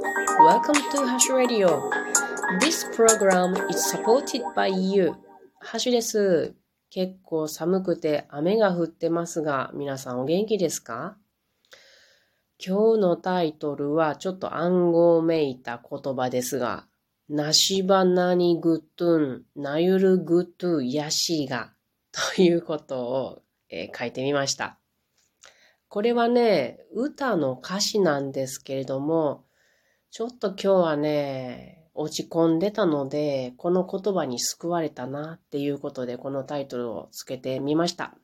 Welcome to Hash Radio. This program is supported by you. ハッシュです。結構寒くて雨が降ってますが、皆さんお元気ですか？今日のタイトルはちょっと暗号めいた言葉ですが、なしばなにぐとん、なゆるぐとやしが、ということを、えー、書いてみました。これはね、歌の歌詞なんですけれども、ちょっと今日はね、落ち込んでたので、この言葉に救われたなっていうことで、このタイトルをつけてみました。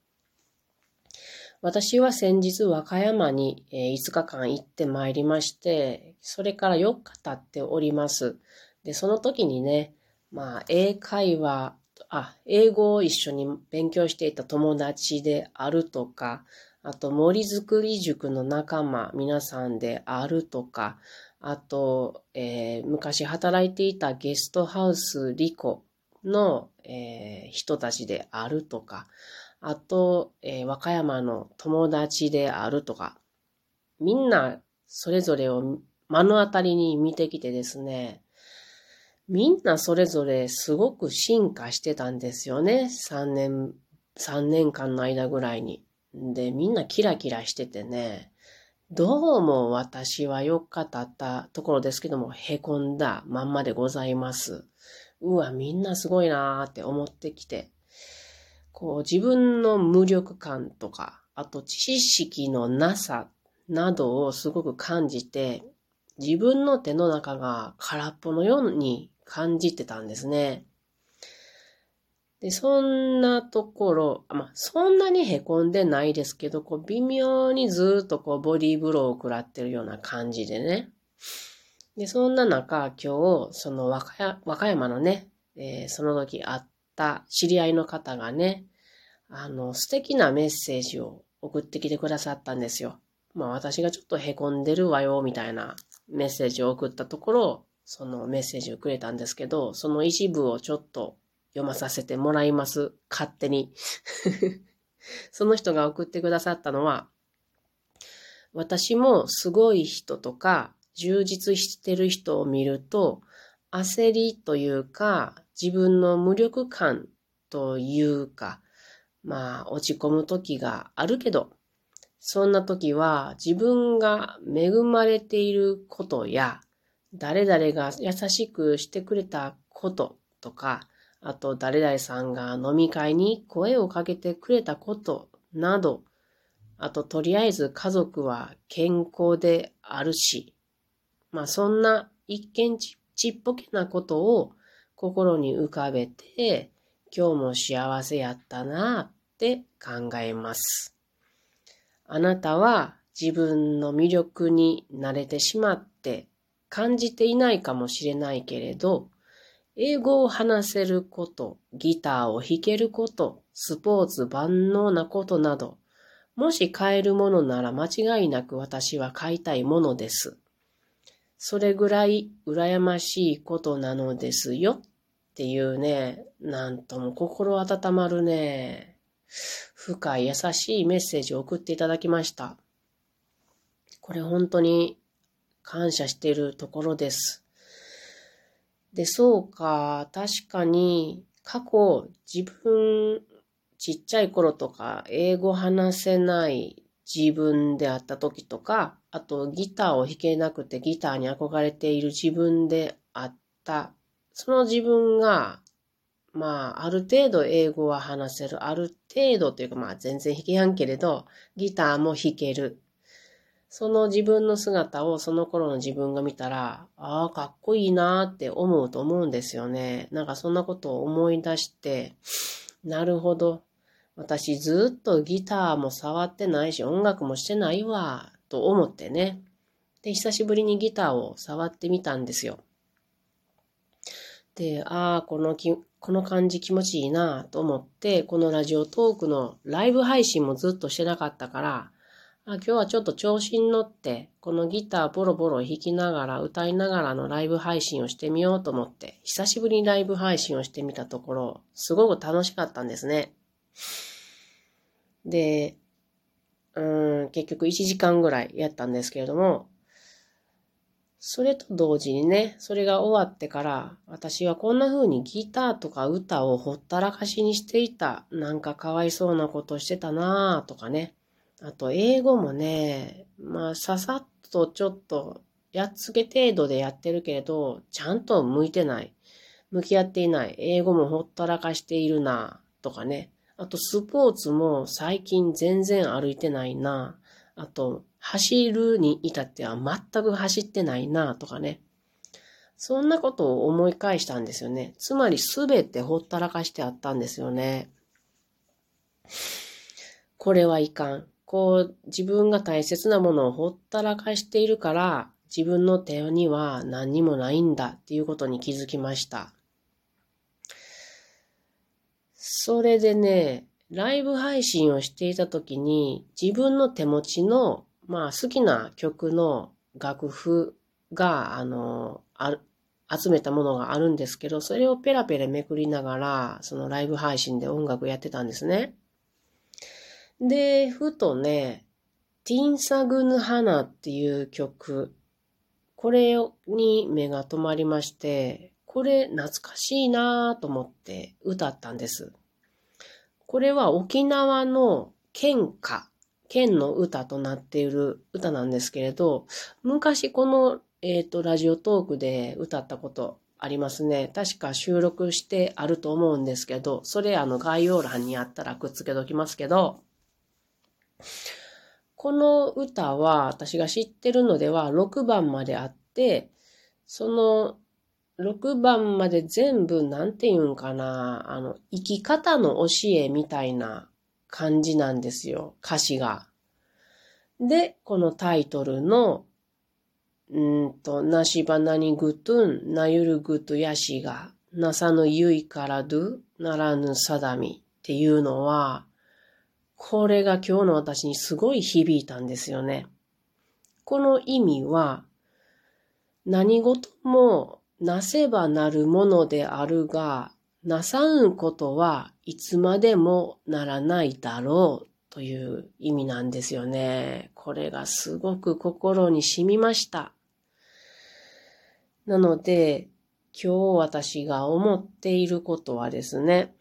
私は先日和歌山に5日間行ってまいりまして、それから4日経っております。で、その時にね、まあ、英会話、あ、英語を一緒に勉強していた友達であるとか、あと森づくり塾の仲間、皆さんであるとか、あと、えー、昔働いていたゲストハウスリコの、えー、人たちであるとか、あと、えー、和歌山の友達であるとか、みんなそれぞれを目の当たりに見てきてですね、みんなそれぞれすごく進化してたんですよね。3年、3年間の間ぐらいに。で、みんなキラキラしててね、どうも私は4日経ったところですけども、へこんだまんまでございます。うわ、みんなすごいなーって思ってきて、こう自分の無力感とか、あと知識のなさなどをすごく感じて、自分の手の中が空っぽのように感じてたんですね。で、そんなところ、まあ、そんなに凹んでないですけど、こう、微妙にずっとこう、ボディーブローを食らってるような感じでね。で、そんな中、今日、その和歌山のね、えー、その時会った知り合いの方がね、あの、素敵なメッセージを送ってきてくださったんですよ。まあ私がちょっと凹んでるわよ、みたいなメッセージを送ったところ、そのメッセージをくれたんですけど、その一部をちょっと読まさせてもらいます。勝手に。その人が送ってくださったのは、私もすごい人とか充実してる人を見ると、焦りというか、自分の無力感というか、まあ、落ち込む時があるけど、そんな時は自分が恵まれていることや、誰々が優しくしてくれたこととか、あと誰々さんが飲み会に声をかけてくれたことなど、あととりあえず家族は健康であるし、まあそんな一見ちっぽけなことを心に浮かべて、今日も幸せやったなって考えます。あなたは自分の魅力に慣れてしまって感じていないかもしれないけれど、英語を話せること、ギターを弾けること、スポーツ万能なことなど、もし買えるものなら間違いなく私は買いたいものです。それぐらい羨ましいことなのですよっていうね、なんとも心温まるね、深い優しいメッセージを送っていただきました。これ本当に感謝しているところです。で、そうか、確かに過去自分ちっちゃい頃とか英語話せない自分であった時とか、あとギターを弾けなくてギターに憧れている自分であった、その自分が、まあ、ある程度英語は話せる。ある程度というか、まあ全然弾けやんけれど、ギターも弾ける。その自分の姿をその頃の自分が見たら、ああ、かっこいいなーって思うと思うんですよね。なんかそんなことを思い出して、なるほど。私ずっとギターも触ってないし、音楽もしてないわ、と思ってね。で、久しぶりにギターを触ってみたんですよ。で、ああ、このき、この感じ気持ちいいなと思って、このラジオトークのライブ配信もずっとしてなかったから、あ今日はちょっと調子に乗って、このギターボロボロ弾きながら、歌いながらのライブ配信をしてみようと思って、久しぶりにライブ配信をしてみたところ、すごく楽しかったんですね。で、うん、結局1時間ぐらいやったんですけれども、それと同時にね、それが終わってから、私はこんな風にギターとか歌をほったらかしにしていた。なんかかわいそうなことしてたなぁとかね。あと、英語もね、まあ、ささっとちょっと、やっつけ程度でやってるけれど、ちゃんと向いてない。向き合っていない。英語もほったらかしているなとかね。あと、スポーツも最近全然歩いてないなあと、走るに至っては全く走ってないなとかね。そんなことを思い返したんですよね。つまりすべてほったらかしてあったんですよね。これはいかん。こう、自分が大切なものをほったらかしているから、自分の手には何にもないんだっていうことに気づきました。それでね、ライブ配信をしていた時に自分の手持ちのまあ好きな曲の楽譜が、あの、あ集めたものがあるんですけど、それをペラペラめくりながら、そのライブ配信で音楽やってたんですね。で、ふとね、ティンサグヌハナっていう曲、これに目が止まりまして、これ懐かしいなぁと思って歌ったんです。これは沖縄の県歌剣の歌となっている歌なんですけれど、昔この、えっ、ー、と、ラジオトークで歌ったことありますね。確か収録してあると思うんですけど、それあの概要欄にあったらくっつけときますけど、この歌は私が知ってるのでは6番まであって、その6番まで全部なんて言うんかな、あの、生き方の教えみたいな感じなんですよ、歌詞が。で、このタイトルの、うんと、なしばなにぐとん、なゆるぐとやしが、なさぬゆいからど、ならぬさだみっていうのは、これが今日の私にすごい響いたんですよね。この意味は、何事もなせばなるものであるが、なさんことはいつまでもならないだろうという意味なんですよね。これがすごく心に染みました。なので、今日私が思っていることはですね、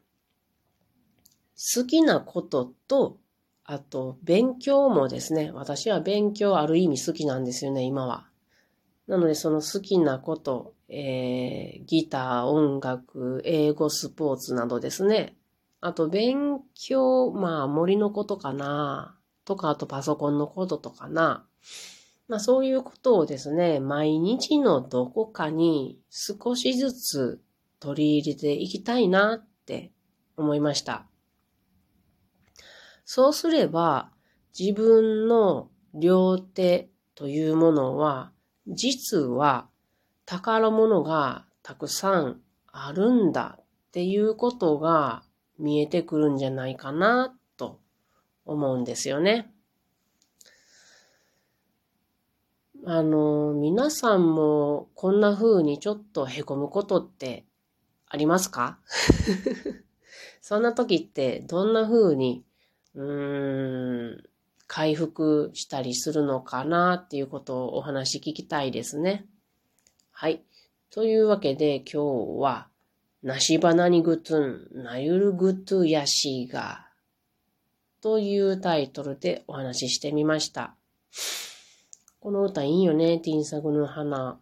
好きなことと、あと勉強もですね、私は勉強ある意味好きなんですよね、今は。なのでその好きなこと、えー、ギター、音楽、英語、スポーツなどですね。あと、勉強、まあ、森のことかな。とか、あとパソコンのこととかな。まあ、そういうことをですね、毎日のどこかに少しずつ取り入れていきたいなって思いました。そうすれば、自分の両手というものは、実は宝物がたくさんあるんだっていうことが見えてくるんじゃないかなと思うんですよね。あの、皆さんもこんな風にちょっと凹むことってありますか？そんな時ってどんな風に、うーん、回復したりするのかなっていうことをお話聞きたいですね。はい。というわけで今日は、なしばなにぐつん、なゆるぐとやしが、というタイトルでお話ししてみました。この歌いいよね、ティンサグの花。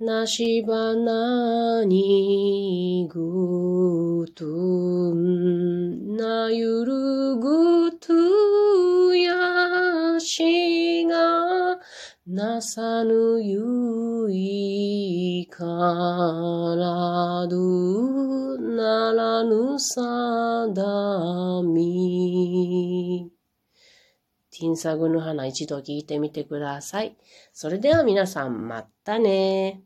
なしばなにぐとん、なゆるぐとやしが、なさぬゆいからどならぬさだみ。ティンサグの花一度聞いてみてください。それでは皆さんまたね